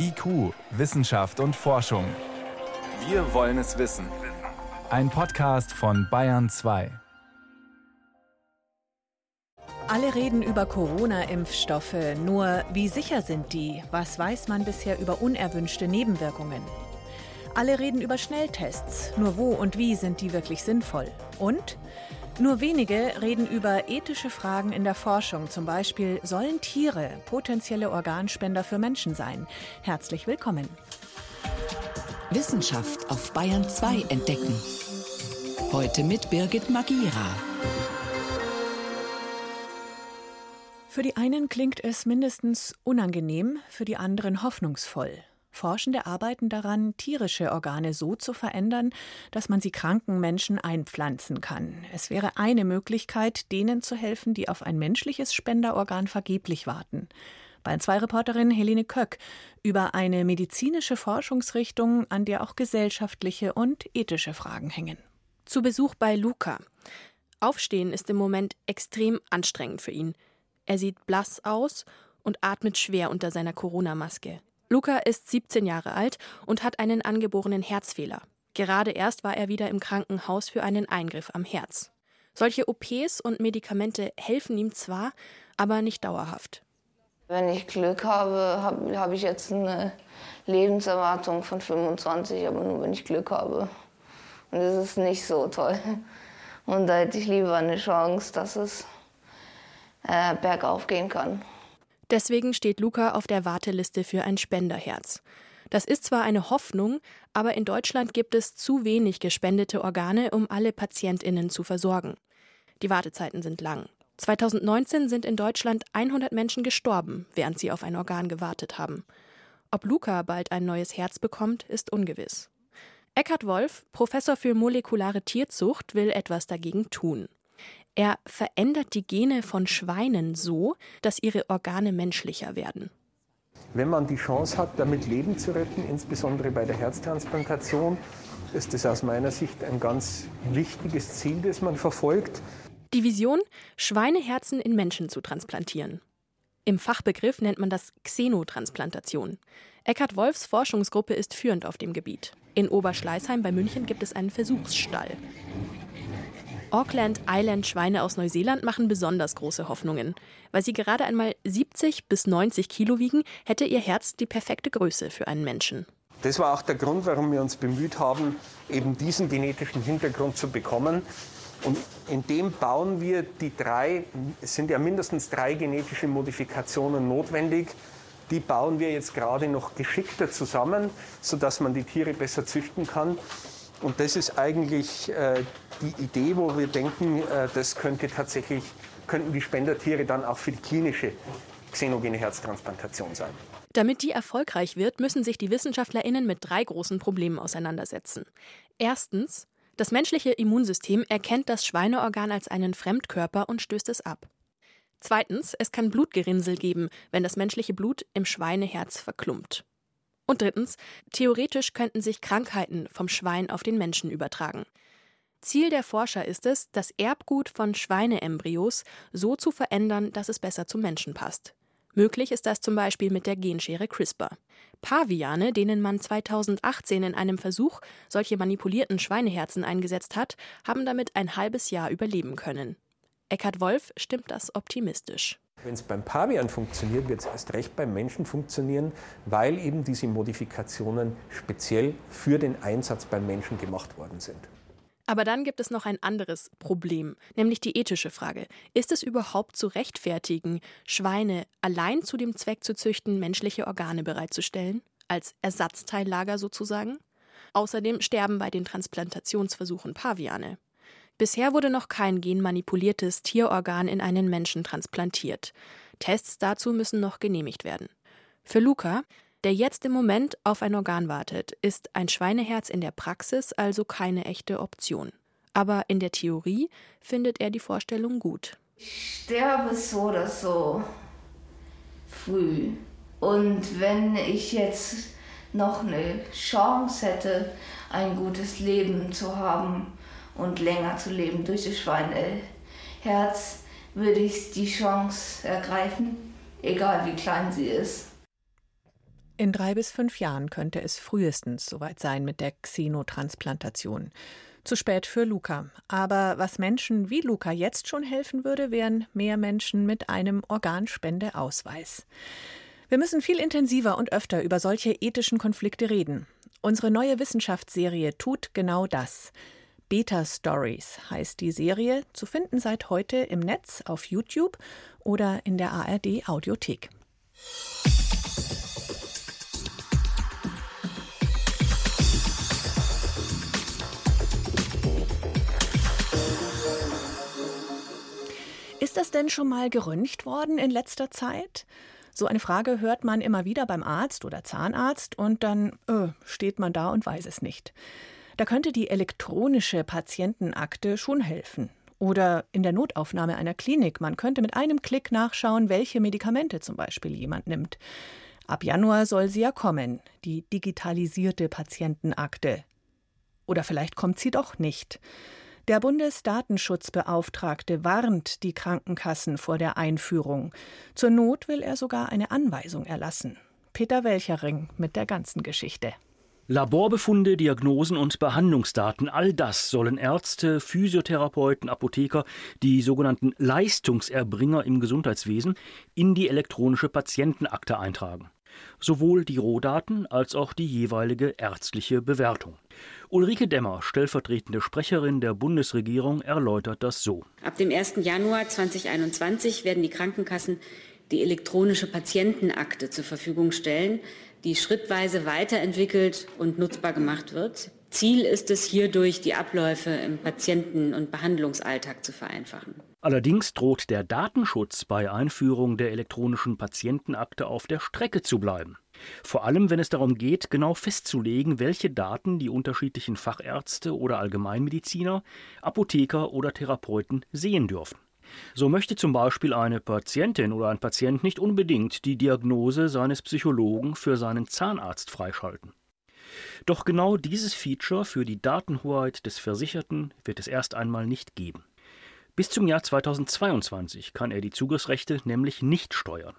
IQ, Wissenschaft und Forschung. Wir wollen es wissen. Ein Podcast von Bayern 2. Alle reden über Corona-Impfstoffe, nur wie sicher sind die? Was weiß man bisher über unerwünschte Nebenwirkungen? Alle reden über Schnelltests, nur wo und wie sind die wirklich sinnvoll? Und nur wenige reden über ethische Fragen in der Forschung, zum Beispiel sollen Tiere potenzielle Organspender für Menschen sein? Herzlich willkommen. Wissenschaft auf Bayern 2 entdecken. Heute mit Birgit Magira. Für die einen klingt es mindestens unangenehm, für die anderen hoffnungsvoll. Forschende arbeiten daran, tierische Organe so zu verändern, dass man sie kranken Menschen einpflanzen kann. Es wäre eine Möglichkeit, denen zu helfen, die auf ein menschliches Spenderorgan vergeblich warten. Bei zwei Reporterin Helene Köck über eine medizinische Forschungsrichtung, an der auch gesellschaftliche und ethische Fragen hängen. Zu Besuch bei Luca. Aufstehen ist im Moment extrem anstrengend für ihn. Er sieht blass aus und atmet schwer unter seiner Corona-Maske. Luca ist 17 Jahre alt und hat einen angeborenen Herzfehler. Gerade erst war er wieder im Krankenhaus für einen Eingriff am Herz. Solche OPs und Medikamente helfen ihm zwar, aber nicht dauerhaft. Wenn ich Glück habe, habe hab ich jetzt eine Lebenserwartung von 25, aber nur wenn ich Glück habe. Und das ist nicht so toll. Und da hätte ich lieber eine Chance, dass es äh, bergauf gehen kann. Deswegen steht Luca auf der Warteliste für ein Spenderherz. Das ist zwar eine Hoffnung, aber in Deutschland gibt es zu wenig gespendete Organe, um alle Patientinnen zu versorgen. Die Wartezeiten sind lang. 2019 sind in Deutschland 100 Menschen gestorben, während sie auf ein Organ gewartet haben. Ob Luca bald ein neues Herz bekommt, ist ungewiss. Eckhard Wolf, Professor für molekulare Tierzucht, will etwas dagegen tun. Er verändert die Gene von Schweinen so, dass ihre Organe menschlicher werden. Wenn man die Chance hat, damit Leben zu retten, insbesondere bei der Herztransplantation, ist das aus meiner Sicht ein ganz wichtiges Ziel, das man verfolgt. Die Vision, Schweineherzen in Menschen zu transplantieren. Im Fachbegriff nennt man das Xenotransplantation. Eckhard Wolfs Forschungsgruppe ist führend auf dem Gebiet. In Oberschleißheim bei München gibt es einen Versuchsstall. Auckland Island Schweine aus Neuseeland machen besonders große Hoffnungen. Weil sie gerade einmal 70 bis 90 Kilo wiegen, hätte ihr Herz die perfekte Größe für einen Menschen. Das war auch der Grund, warum wir uns bemüht haben, eben diesen genetischen Hintergrund zu bekommen. Und in dem bauen wir die drei, es sind ja mindestens drei genetische Modifikationen notwendig. Die bauen wir jetzt gerade noch geschickter zusammen, sodass man die Tiere besser züchten kann. Und das ist eigentlich äh, die Idee, wo wir denken, äh, das könnte tatsächlich, könnten die Spendertiere dann auch für die klinische xenogene Herztransplantation sein. Damit die erfolgreich wird, müssen sich die WissenschaftlerInnen mit drei großen Problemen auseinandersetzen. Erstens, das menschliche Immunsystem erkennt das Schweineorgan als einen Fremdkörper und stößt es ab. Zweitens, es kann Blutgerinnsel geben, wenn das menschliche Blut im Schweineherz verklumpt. Und drittens, theoretisch könnten sich Krankheiten vom Schwein auf den Menschen übertragen. Ziel der Forscher ist es, das Erbgut von Schweineembryos so zu verändern, dass es besser zum Menschen passt. Möglich ist das zum Beispiel mit der Genschere CRISPR. Paviane, denen man 2018 in einem Versuch solche manipulierten Schweineherzen eingesetzt hat, haben damit ein halbes Jahr überleben können. Eckhard Wolf stimmt das optimistisch. Wenn es beim Pavian funktioniert, wird es erst recht beim Menschen funktionieren, weil eben diese Modifikationen speziell für den Einsatz beim Menschen gemacht worden sind. Aber dann gibt es noch ein anderes Problem, nämlich die ethische Frage. Ist es überhaupt zu rechtfertigen, Schweine allein zu dem Zweck zu züchten, menschliche Organe bereitzustellen? Als Ersatzteillager sozusagen? Außerdem sterben bei den Transplantationsversuchen Paviane. Bisher wurde noch kein genmanipuliertes Tierorgan in einen Menschen transplantiert. Tests dazu müssen noch genehmigt werden. Für Luca der jetzt im Moment auf ein Organ wartet, ist ein Schweineherz in der Praxis also keine echte Option. Aber in der Theorie findet er die Vorstellung gut. Ich sterbe so oder so früh. Und wenn ich jetzt noch eine Chance hätte, ein gutes Leben zu haben und länger zu leben durch das Schweineherz, würde ich die Chance ergreifen, egal wie klein sie ist. In drei bis fünf Jahren könnte es frühestens soweit sein mit der Xenotransplantation. Zu spät für Luca. Aber was Menschen wie Luca jetzt schon helfen würde, wären mehr Menschen mit einem Organspendeausweis. Wir müssen viel intensiver und öfter über solche ethischen Konflikte reden. Unsere neue Wissenschaftsserie tut genau das. Beta Stories heißt die Serie, zu finden seit heute im Netz auf YouTube oder in der ARD Audiothek. Ist das denn schon mal geröntgt worden in letzter Zeit? So eine Frage hört man immer wieder beim Arzt oder Zahnarzt und dann äh, steht man da und weiß es nicht. Da könnte die elektronische Patientenakte schon helfen. Oder in der Notaufnahme einer Klinik. Man könnte mit einem Klick nachschauen, welche Medikamente zum Beispiel jemand nimmt. Ab Januar soll sie ja kommen, die digitalisierte Patientenakte. Oder vielleicht kommt sie doch nicht. Der Bundesdatenschutzbeauftragte warnt die Krankenkassen vor der Einführung. Zur Not will er sogar eine Anweisung erlassen. Peter Welchering mit der ganzen Geschichte. Laborbefunde, Diagnosen und Behandlungsdaten, all das sollen Ärzte, Physiotherapeuten, Apotheker, die sogenannten Leistungserbringer im Gesundheitswesen, in die elektronische Patientenakte eintragen. Sowohl die Rohdaten als auch die jeweilige ärztliche Bewertung. Ulrike Demmer, stellvertretende Sprecherin der Bundesregierung, erläutert das so. Ab dem 1. Januar 2021 werden die Krankenkassen die elektronische Patientenakte zur Verfügung stellen, die schrittweise weiterentwickelt und nutzbar gemacht wird. Ziel ist es, hierdurch die Abläufe im Patienten- und Behandlungsalltag zu vereinfachen. Allerdings droht der Datenschutz bei Einführung der elektronischen Patientenakte auf der Strecke zu bleiben. Vor allem, wenn es darum geht, genau festzulegen, welche Daten die unterschiedlichen Fachärzte oder Allgemeinmediziner, Apotheker oder Therapeuten sehen dürfen. So möchte zum Beispiel eine Patientin oder ein Patient nicht unbedingt die Diagnose seines Psychologen für seinen Zahnarzt freischalten. Doch genau dieses Feature für die Datenhoheit des Versicherten wird es erst einmal nicht geben. Bis zum Jahr 2022 kann er die Zugriffsrechte nämlich nicht steuern.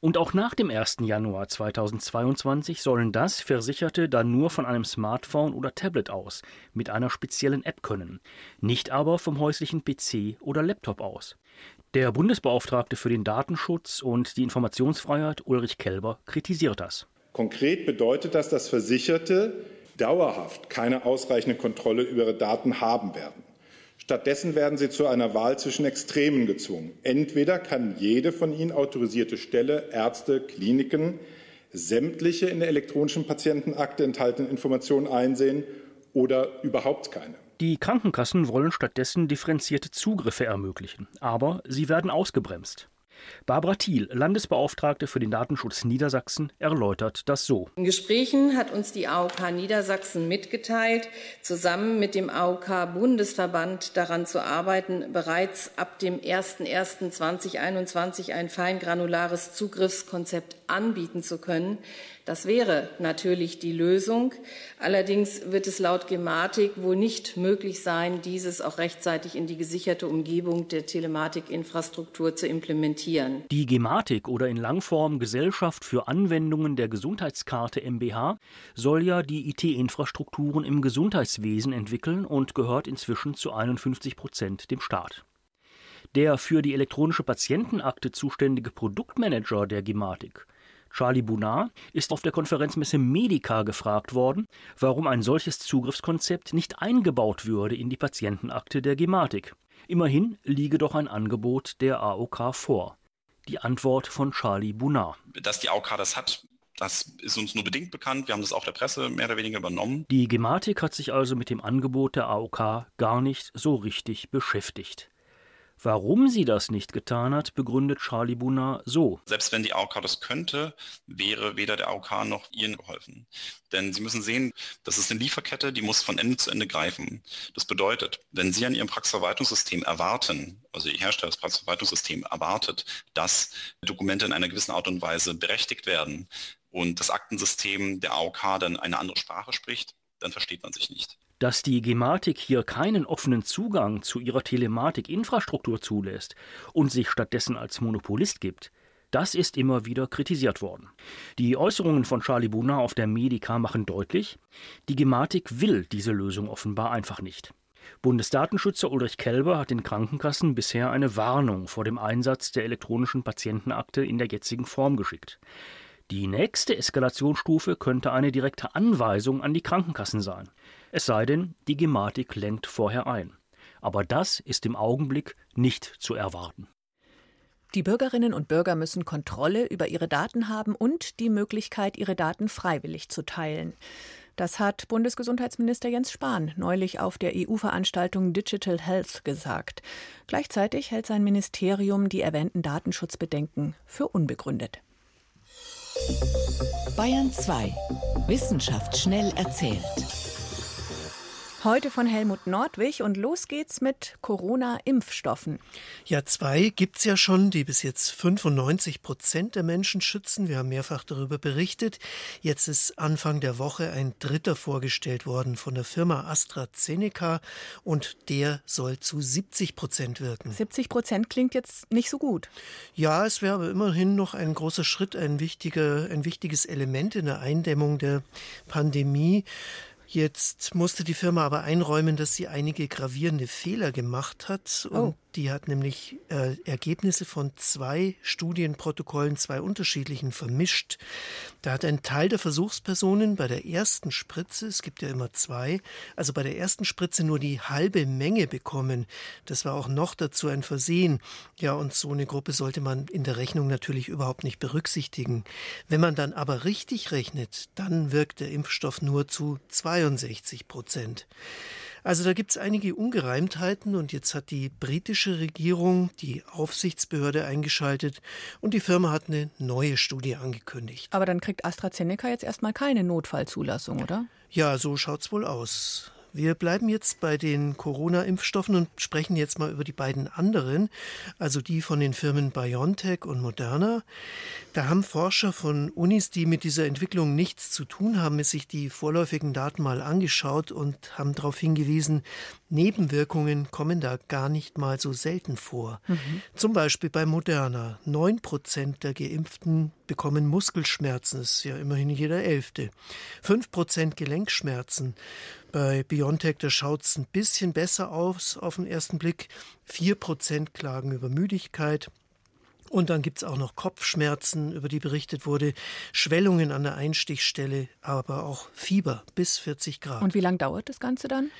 Und auch nach dem 1. Januar 2022 sollen das Versicherte dann nur von einem Smartphone oder Tablet aus mit einer speziellen App können, nicht aber vom häuslichen PC oder Laptop aus. Der Bundesbeauftragte für den Datenschutz und die Informationsfreiheit Ulrich Kelber kritisiert das. Konkret bedeutet das, dass Versicherte dauerhaft keine ausreichende Kontrolle über ihre Daten haben werden. Stattdessen werden sie zu einer Wahl zwischen Extremen gezwungen. Entweder kann jede von ihnen autorisierte Stelle, Ärzte, Kliniken sämtliche in der elektronischen Patientenakte enthaltenen Informationen einsehen oder überhaupt keine. Die Krankenkassen wollen stattdessen differenzierte Zugriffe ermöglichen, aber sie werden ausgebremst. Barbara Thiel, Landesbeauftragte für den Datenschutz Niedersachsen, erläutert das so. In Gesprächen hat uns die AOK Niedersachsen mitgeteilt, zusammen mit dem AOK Bundesverband daran zu arbeiten, bereits ab dem 01.01.2021 ein feingranulares Zugriffskonzept anbieten zu können, das wäre natürlich die Lösung. Allerdings wird es laut Gematik wohl nicht möglich sein, dieses auch rechtzeitig in die gesicherte Umgebung der Telematikinfrastruktur zu implementieren. Die Gematik oder in Langform Gesellschaft für Anwendungen der Gesundheitskarte MBH soll ja die IT-Infrastrukturen im Gesundheitswesen entwickeln und gehört inzwischen zu 51 Prozent dem Staat. Der für die elektronische Patientenakte zuständige Produktmanager der Gematik Charlie Bounard ist auf der Konferenzmesse Medica gefragt worden, warum ein solches Zugriffskonzept nicht eingebaut würde in die Patientenakte der Gematik. Immerhin liege doch ein Angebot der AOK vor. Die Antwort von Charlie Bounard. Dass die AOK das hat, das ist uns nur bedingt bekannt. Wir haben das auch der Presse mehr oder weniger übernommen. Die Gematik hat sich also mit dem Angebot der AOK gar nicht so richtig beschäftigt. Warum sie das nicht getan hat, begründet Charlie Buna so. Selbst wenn die AOK das könnte, wäre weder der AOK noch ihnen geholfen. Denn Sie müssen sehen, das ist eine Lieferkette, die muss von Ende zu Ende greifen. Das bedeutet, wenn Sie an Ihrem Praxisverwaltungssystem erwarten, also Ihr Hersteller das Praxisverwaltungssystem erwartet, dass Dokumente in einer gewissen Art und Weise berechtigt werden und das Aktensystem der AOK dann eine andere Sprache spricht, dann versteht man sich nicht. Dass die Gematik hier keinen offenen Zugang zu ihrer Telematikinfrastruktur zulässt und sich stattdessen als Monopolist gibt, Das ist immer wieder kritisiert worden. Die Äußerungen von Charlie Brunner auf der Medica machen deutlich, die Gematik will diese Lösung offenbar einfach nicht. Bundesdatenschützer Ulrich Kelber hat den Krankenkassen bisher eine Warnung vor dem Einsatz der elektronischen Patientenakte in der jetzigen Form geschickt. Die nächste Eskalationsstufe könnte eine direkte Anweisung an die Krankenkassen sein. Es sei denn, die Gematik lenkt vorher ein. Aber das ist im Augenblick nicht zu erwarten. Die Bürgerinnen und Bürger müssen Kontrolle über ihre Daten haben und die Möglichkeit, ihre Daten freiwillig zu teilen. Das hat Bundesgesundheitsminister Jens Spahn neulich auf der EU-Veranstaltung Digital Health gesagt. Gleichzeitig hält sein Ministerium die erwähnten Datenschutzbedenken für unbegründet. Bayern 2. Wissenschaft schnell erzählt. Heute von Helmut Nordwig und los geht's mit Corona-Impfstoffen. Ja, zwei gibt's ja schon, die bis jetzt 95 Prozent der Menschen schützen. Wir haben mehrfach darüber berichtet. Jetzt ist Anfang der Woche ein dritter vorgestellt worden von der Firma AstraZeneca und der soll zu 70 Prozent wirken. 70 Prozent klingt jetzt nicht so gut. Ja, es wäre aber immerhin noch ein großer Schritt, ein, wichtiger, ein wichtiges Element in der Eindämmung der Pandemie. Jetzt musste die Firma aber einräumen, dass sie einige gravierende Fehler gemacht hat. Oh. Die hat nämlich äh, Ergebnisse von zwei Studienprotokollen, zwei unterschiedlichen, vermischt. Da hat ein Teil der Versuchspersonen bei der ersten Spritze, es gibt ja immer zwei, also bei der ersten Spritze nur die halbe Menge bekommen. Das war auch noch dazu ein Versehen. Ja, und so eine Gruppe sollte man in der Rechnung natürlich überhaupt nicht berücksichtigen. Wenn man dann aber richtig rechnet, dann wirkt der Impfstoff nur zu 62 Prozent. Also da gibt es einige Ungereimtheiten und jetzt hat die britische Regierung die Aufsichtsbehörde eingeschaltet und die Firma hat eine neue Studie angekündigt. Aber dann kriegt AstraZeneca jetzt erstmal keine Notfallzulassung, oder? Ja, so schaut's wohl aus. Wir bleiben jetzt bei den Corona-Impfstoffen und sprechen jetzt mal über die beiden anderen, also die von den Firmen BioNTech und Moderna. Da haben Forscher von Unis, die mit dieser Entwicklung nichts zu tun haben, sich die vorläufigen Daten mal angeschaut und haben darauf hingewiesen, Nebenwirkungen kommen da gar nicht mal so selten vor. Mhm. Zum Beispiel bei Moderna. Neun Prozent der Geimpften bekommen Muskelschmerzen, das ist ja immerhin jeder Elfte. Fünf Prozent Gelenkschmerzen. Bei BioNTech, da schaut es ein bisschen besser aus auf den ersten Blick. Vier Prozent klagen über Müdigkeit. Und dann gibt es auch noch Kopfschmerzen, über die berichtet wurde, Schwellungen an der Einstichstelle, aber auch Fieber bis 40 Grad. Und wie lange dauert das Ganze dann?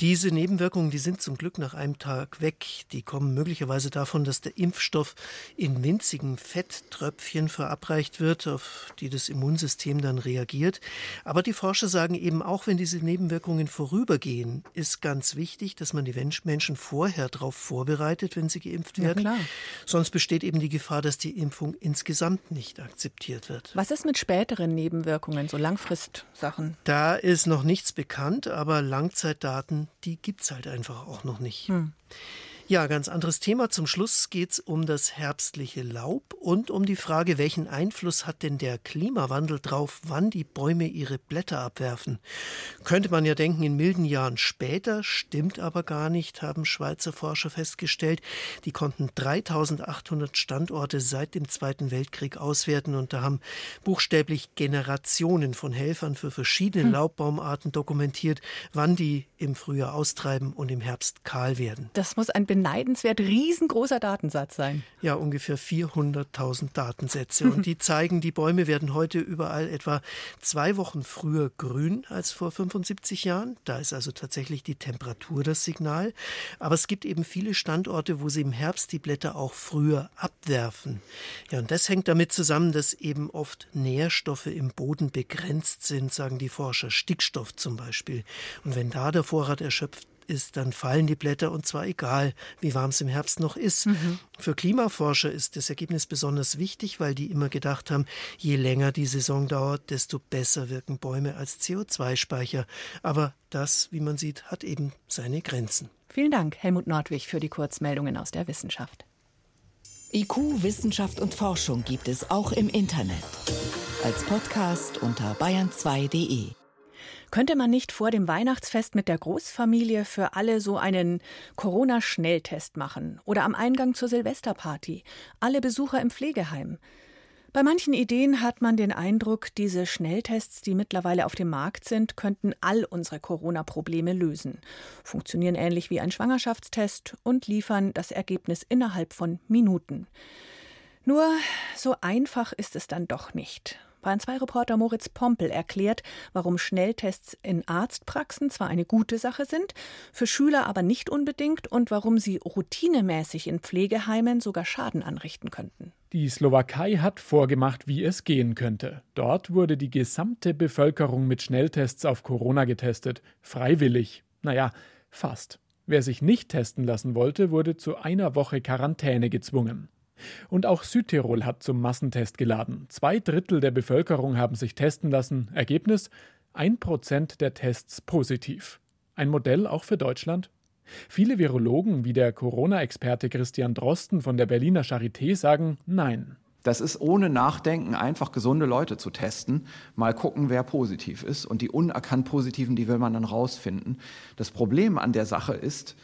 Diese Nebenwirkungen, die sind zum Glück nach einem Tag weg. Die kommen möglicherweise davon, dass der Impfstoff in winzigen Fetttröpfchen verabreicht wird, auf die das Immunsystem dann reagiert. Aber die Forscher sagen eben, auch wenn diese Nebenwirkungen vorübergehen, ist ganz wichtig, dass man die Menschen vorher darauf vorbereitet, wenn sie geimpft werden. Ja, Sonst besteht eben die Gefahr, dass die Impfung insgesamt nicht akzeptiert wird. Was ist mit späteren Nebenwirkungen, so Langfristsachen? Da ist noch nichts bekannt, aber Langzeitdaten, die gibt es halt einfach auch noch nicht. Hm. Ja, ganz anderes Thema. Zum Schluss geht es um das herbstliche Laub und um die Frage, welchen Einfluss hat denn der Klimawandel drauf, wann die Bäume ihre Blätter abwerfen. Könnte man ja denken, in milden Jahren später, stimmt aber gar nicht, haben Schweizer Forscher festgestellt. Die konnten 3800 Standorte seit dem Zweiten Weltkrieg auswerten und da haben buchstäblich Generationen von Helfern für verschiedene hm. Laubbaumarten dokumentiert, wann die im Frühjahr austreiben und im Herbst kahl werden. Das muss ein beneidenswert riesengroßer Datensatz sein. Ja, ungefähr 400.000 Datensätze. Und die zeigen, die Bäume werden heute überall etwa zwei Wochen früher grün als vor 75 Jahren. Da ist also tatsächlich die Temperatur das Signal. Aber es gibt eben viele Standorte, wo sie im Herbst die Blätter auch früher abwerfen. Ja, und das hängt damit zusammen, dass eben oft Nährstoffe im Boden begrenzt sind, sagen die Forscher. Stickstoff zum Beispiel. Und wenn da der Vorrat erschöpft ist, dann fallen die Blätter und zwar egal, wie warm es im Herbst noch ist. Mhm. Für Klimaforscher ist das Ergebnis besonders wichtig, weil die immer gedacht haben, je länger die Saison dauert, desto besser wirken Bäume als CO2-Speicher. Aber das, wie man sieht, hat eben seine Grenzen. Vielen Dank, Helmut Nordwig, für die Kurzmeldungen aus der Wissenschaft. IQ, Wissenschaft und Forschung gibt es auch im Internet. Als Podcast unter bayern2.de. Könnte man nicht vor dem Weihnachtsfest mit der Großfamilie für alle so einen Corona-Schnelltest machen oder am Eingang zur Silvesterparty? Alle Besucher im Pflegeheim? Bei manchen Ideen hat man den Eindruck, diese Schnelltests, die mittlerweile auf dem Markt sind, könnten all unsere Corona-Probleme lösen, funktionieren ähnlich wie ein Schwangerschaftstest und liefern das Ergebnis innerhalb von Minuten. Nur so einfach ist es dann doch nicht. Bayern 2 Reporter Moritz Pompel erklärt, warum Schnelltests in Arztpraxen zwar eine gute Sache sind, für Schüler aber nicht unbedingt und warum sie routinemäßig in Pflegeheimen sogar Schaden anrichten könnten. Die Slowakei hat vorgemacht, wie es gehen könnte. Dort wurde die gesamte Bevölkerung mit Schnelltests auf Corona getestet. Freiwillig. Naja, fast. Wer sich nicht testen lassen wollte, wurde zu einer Woche Quarantäne gezwungen. Und auch Südtirol hat zum Massentest geladen. Zwei Drittel der Bevölkerung haben sich testen lassen. Ergebnis: ein Prozent der Tests positiv. Ein Modell auch für Deutschland? Viele Virologen wie der Corona-Experte Christian Drosten von der Berliner Charité sagen Nein. Das ist ohne Nachdenken einfach gesunde Leute zu testen, mal gucken, wer positiv ist. Und die unerkannt Positiven, die will man dann rausfinden. Das Problem an der Sache ist,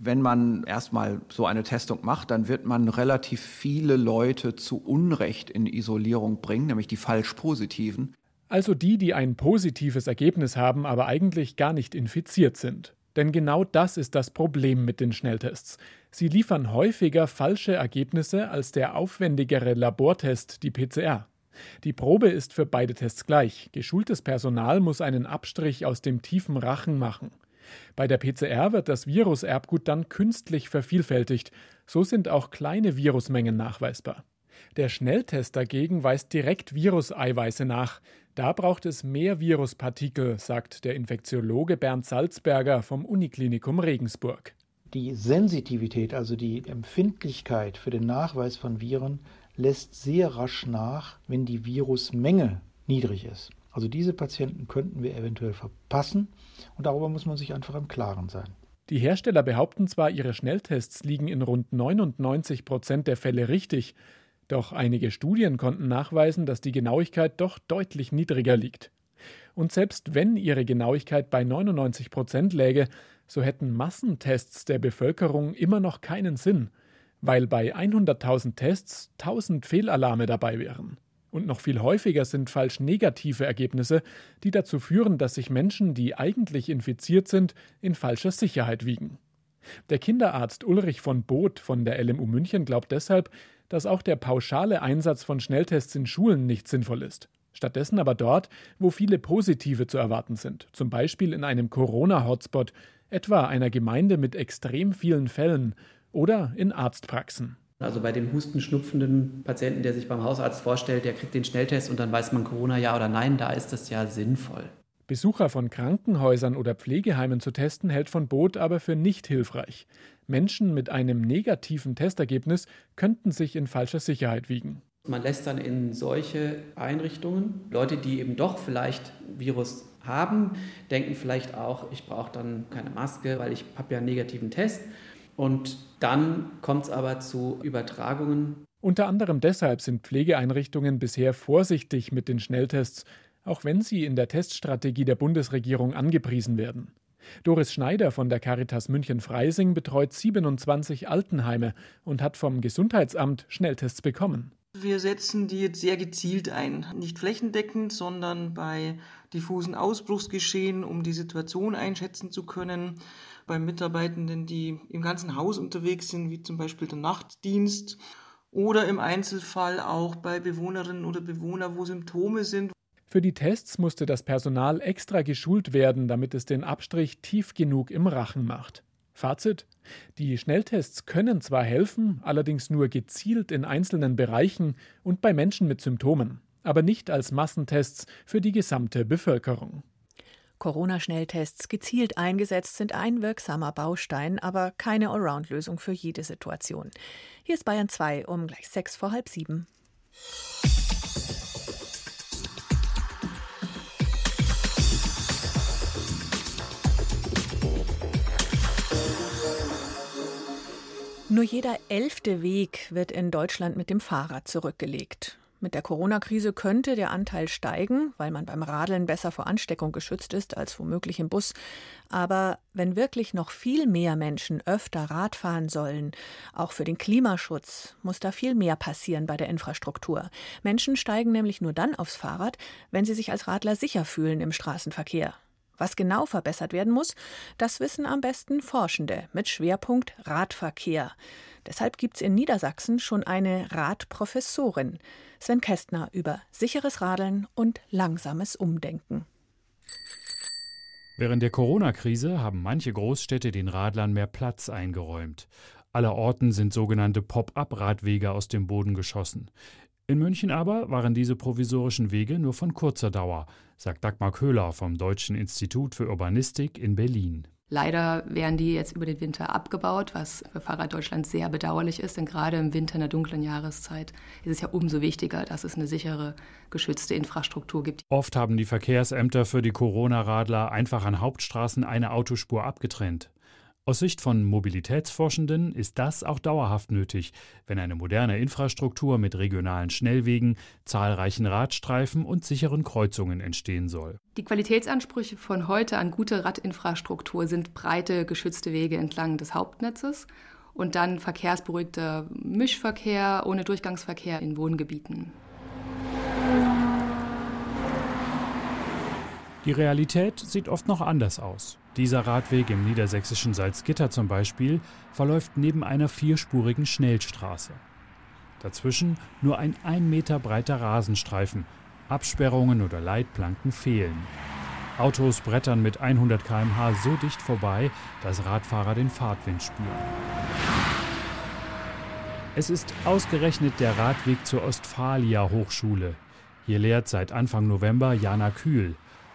wenn man erstmal so eine Testung macht, dann wird man relativ viele Leute zu Unrecht in Isolierung bringen, nämlich die falsch positiven. Also die, die ein positives Ergebnis haben, aber eigentlich gar nicht infiziert sind. Denn genau das ist das Problem mit den Schnelltests. Sie liefern häufiger falsche Ergebnisse als der aufwendigere Labortest, die PCR. Die Probe ist für beide Tests gleich. Geschultes Personal muss einen Abstrich aus dem tiefen Rachen machen. Bei der PCR wird das Viruserbgut dann künstlich vervielfältigt. So sind auch kleine Virusmengen nachweisbar. Der Schnelltest dagegen weist direkt Viruseiweiße nach. Da braucht es mehr Viruspartikel, sagt der Infektiologe Bernd Salzberger vom Uniklinikum Regensburg. Die Sensitivität, also die Empfindlichkeit für den Nachweis von Viren, lässt sehr rasch nach, wenn die Virusmenge niedrig ist. Also diese Patienten könnten wir eventuell verpassen und darüber muss man sich einfach im Klaren sein. Die Hersteller behaupten zwar, ihre Schnelltests liegen in rund 99 Prozent der Fälle richtig, doch einige Studien konnten nachweisen, dass die Genauigkeit doch deutlich niedriger liegt. Und selbst wenn ihre Genauigkeit bei 99 Prozent läge, so hätten Massentests der Bevölkerung immer noch keinen Sinn, weil bei 100.000 Tests 1000 Fehlalarme dabei wären. Und noch viel häufiger sind falsch negative Ergebnisse, die dazu führen, dass sich Menschen, die eigentlich infiziert sind, in falscher Sicherheit wiegen. Der Kinderarzt Ulrich von Both von der LMU München glaubt deshalb, dass auch der pauschale Einsatz von Schnelltests in Schulen nicht sinnvoll ist. Stattdessen aber dort, wo viele positive zu erwarten sind, zum Beispiel in einem Corona-Hotspot, etwa einer Gemeinde mit extrem vielen Fällen oder in Arztpraxen. Also bei dem hustenschnupfenden Patienten, der sich beim Hausarzt vorstellt, der kriegt den Schnelltest und dann weiß man Corona ja oder nein, da ist das ja sinnvoll. Besucher von Krankenhäusern oder Pflegeheimen zu testen, hält von Boot aber für nicht hilfreich. Menschen mit einem negativen Testergebnis könnten sich in falscher Sicherheit wiegen. Man lässt dann in solche Einrichtungen Leute, die eben doch vielleicht Virus haben, denken vielleicht auch, ich brauche dann keine Maske, weil ich habe ja einen negativen Test. Und dann kommt es aber zu Übertragungen. Unter anderem deshalb sind Pflegeeinrichtungen bisher vorsichtig mit den Schnelltests, auch wenn sie in der Teststrategie der Bundesregierung angepriesen werden. Doris Schneider von der Caritas München-Freising betreut 27 Altenheime und hat vom Gesundheitsamt Schnelltests bekommen. Wir setzen die jetzt sehr gezielt ein. Nicht flächendeckend, sondern bei diffusen Ausbruchsgeschehen, um die Situation einschätzen zu können bei Mitarbeitenden, die im ganzen Haus unterwegs sind, wie zum Beispiel der Nachtdienst oder im Einzelfall auch bei Bewohnerinnen oder Bewohnern, wo Symptome sind. Für die Tests musste das Personal extra geschult werden, damit es den Abstrich tief genug im Rachen macht. Fazit: Die Schnelltests können zwar helfen, allerdings nur gezielt in einzelnen Bereichen und bei Menschen mit Symptomen, aber nicht als Massentests für die gesamte Bevölkerung. Corona-Schnelltests gezielt eingesetzt sind ein wirksamer Baustein, aber keine Allround-Lösung für jede Situation. Hier ist Bayern 2 um gleich sechs vor halb sieben. Nur jeder elfte Weg wird in Deutschland mit dem Fahrrad zurückgelegt. Mit der Corona-Krise könnte der Anteil steigen, weil man beim Radeln besser vor Ansteckung geschützt ist als womöglich im Bus. Aber wenn wirklich noch viel mehr Menschen öfter Rad fahren sollen, auch für den Klimaschutz, muss da viel mehr passieren bei der Infrastruktur. Menschen steigen nämlich nur dann aufs Fahrrad, wenn sie sich als Radler sicher fühlen im Straßenverkehr. Was genau verbessert werden muss, das wissen am besten Forschende mit Schwerpunkt Radverkehr. Deshalb gibt es in Niedersachsen schon eine Radprofessorin. Sven Kästner über sicheres Radeln und langsames Umdenken. Während der Corona-Krise haben manche Großstädte den Radlern mehr Platz eingeräumt. Allerorten sind sogenannte Pop-up-Radwege aus dem Boden geschossen. In München aber waren diese provisorischen Wege nur von kurzer Dauer, sagt Dagmar Köhler vom Deutschen Institut für Urbanistik in Berlin. Leider werden die jetzt über den Winter abgebaut, was für Fahrraddeutschland sehr bedauerlich ist, denn gerade im Winter in der dunklen Jahreszeit ist es ja umso wichtiger, dass es eine sichere, geschützte Infrastruktur gibt. Oft haben die Verkehrsämter für die Corona-Radler einfach an Hauptstraßen eine Autospur abgetrennt. Aus Sicht von Mobilitätsforschenden ist das auch dauerhaft nötig, wenn eine moderne Infrastruktur mit regionalen Schnellwegen, zahlreichen Radstreifen und sicheren Kreuzungen entstehen soll. Die Qualitätsansprüche von heute an gute Radinfrastruktur sind breite, geschützte Wege entlang des Hauptnetzes und dann verkehrsberuhigter Mischverkehr ohne Durchgangsverkehr in Wohngebieten. Die Realität sieht oft noch anders aus. Dieser Radweg im niedersächsischen Salzgitter zum Beispiel verläuft neben einer vierspurigen Schnellstraße. Dazwischen nur ein ein Meter breiter Rasenstreifen. Absperrungen oder Leitplanken fehlen. Autos brettern mit 100 km/h so dicht vorbei, dass Radfahrer den Fahrtwind spüren. Es ist ausgerechnet der Radweg zur Ostfalia Hochschule. Hier lehrt seit Anfang November Jana Kühl.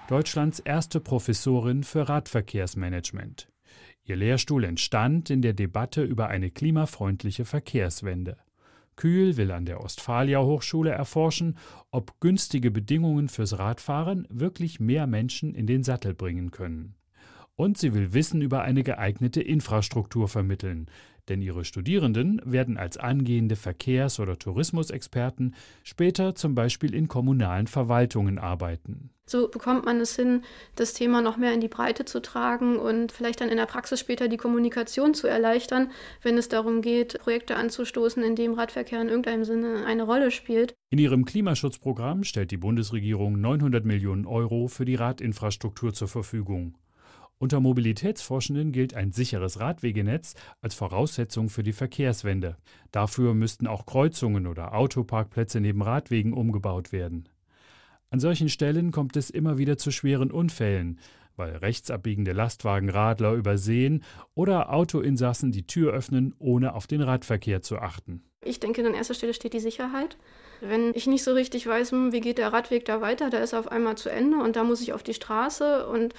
Deutschlands erste Professorin für Radverkehrsmanagement. Ihr Lehrstuhl entstand in der Debatte über eine klimafreundliche Verkehrswende. Kühl will an der Ostfalia Hochschule erforschen, ob günstige Bedingungen fürs Radfahren wirklich mehr Menschen in den Sattel bringen können. Und sie will Wissen über eine geeignete Infrastruktur vermitteln, denn ihre Studierenden werden als angehende Verkehrs- oder Tourismusexperten später zum Beispiel in kommunalen Verwaltungen arbeiten. So bekommt man es hin, das Thema noch mehr in die Breite zu tragen und vielleicht dann in der Praxis später die Kommunikation zu erleichtern, wenn es darum geht, Projekte anzustoßen, in dem Radverkehr in irgendeinem Sinne eine Rolle spielt. In ihrem Klimaschutzprogramm stellt die Bundesregierung 900 Millionen Euro für die Radinfrastruktur zur Verfügung. Unter Mobilitätsforschenden gilt ein sicheres Radwegenetz als Voraussetzung für die Verkehrswende. Dafür müssten auch Kreuzungen oder Autoparkplätze neben Radwegen umgebaut werden. An solchen Stellen kommt es immer wieder zu schweren Unfällen, weil rechtsabbiegende Lastwagen Radler übersehen oder Autoinsassen die Tür öffnen, ohne auf den Radverkehr zu achten. Ich denke, an erster Stelle steht die Sicherheit. Wenn ich nicht so richtig weiß, hm, wie geht der Radweg da weiter, da ist er auf einmal zu Ende und da muss ich auf die Straße und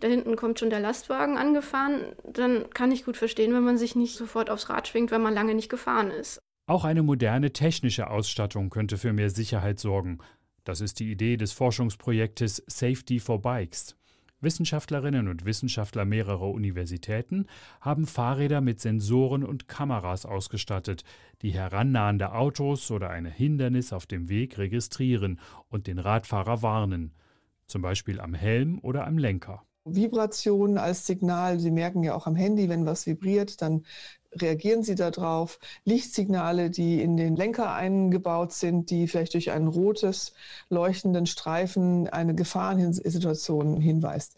da hinten kommt schon der Lastwagen angefahren, dann kann ich gut verstehen, wenn man sich nicht sofort aufs Rad schwingt, wenn man lange nicht gefahren ist. Auch eine moderne technische Ausstattung könnte für mehr Sicherheit sorgen. Das ist die Idee des Forschungsprojektes Safety for Bikes. Wissenschaftlerinnen und Wissenschaftler mehrerer Universitäten haben Fahrräder mit Sensoren und Kameras ausgestattet, die herannahende Autos oder ein Hindernis auf dem Weg registrieren und den Radfahrer warnen, zum Beispiel am Helm oder am Lenker. Vibrationen als Signal. Sie merken ja auch am Handy, wenn was vibriert, dann reagieren Sie darauf. Lichtsignale, die in den Lenker eingebaut sind, die vielleicht durch einen rotes leuchtenden Streifen eine Gefahrensituation hinweist.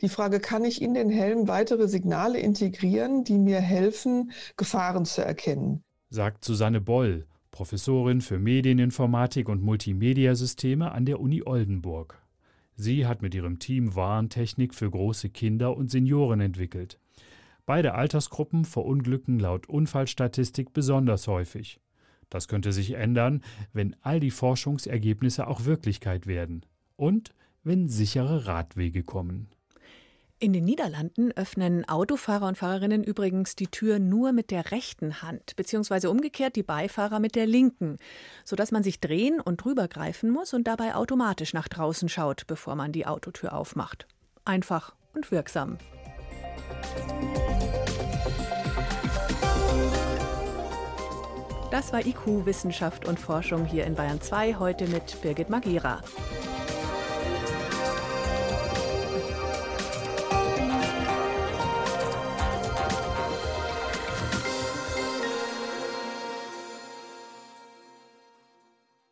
Die Frage, kann ich in den Helm weitere Signale integrieren, die mir helfen, Gefahren zu erkennen? Sagt Susanne Boll, Professorin für Medieninformatik und Multimediasysteme an der Uni Oldenburg. Sie hat mit ihrem Team Warntechnik für große Kinder und Senioren entwickelt. Beide Altersgruppen verunglücken laut Unfallstatistik besonders häufig. Das könnte sich ändern, wenn all die Forschungsergebnisse auch Wirklichkeit werden und wenn sichere Radwege kommen. In den Niederlanden öffnen Autofahrer und Fahrerinnen übrigens die Tür nur mit der rechten Hand, beziehungsweise umgekehrt die Beifahrer mit der linken, sodass man sich drehen und drüber greifen muss und dabei automatisch nach draußen schaut, bevor man die Autotür aufmacht. Einfach und wirksam. Das war IQ Wissenschaft und Forschung hier in Bayern 2 heute mit Birgit Magira.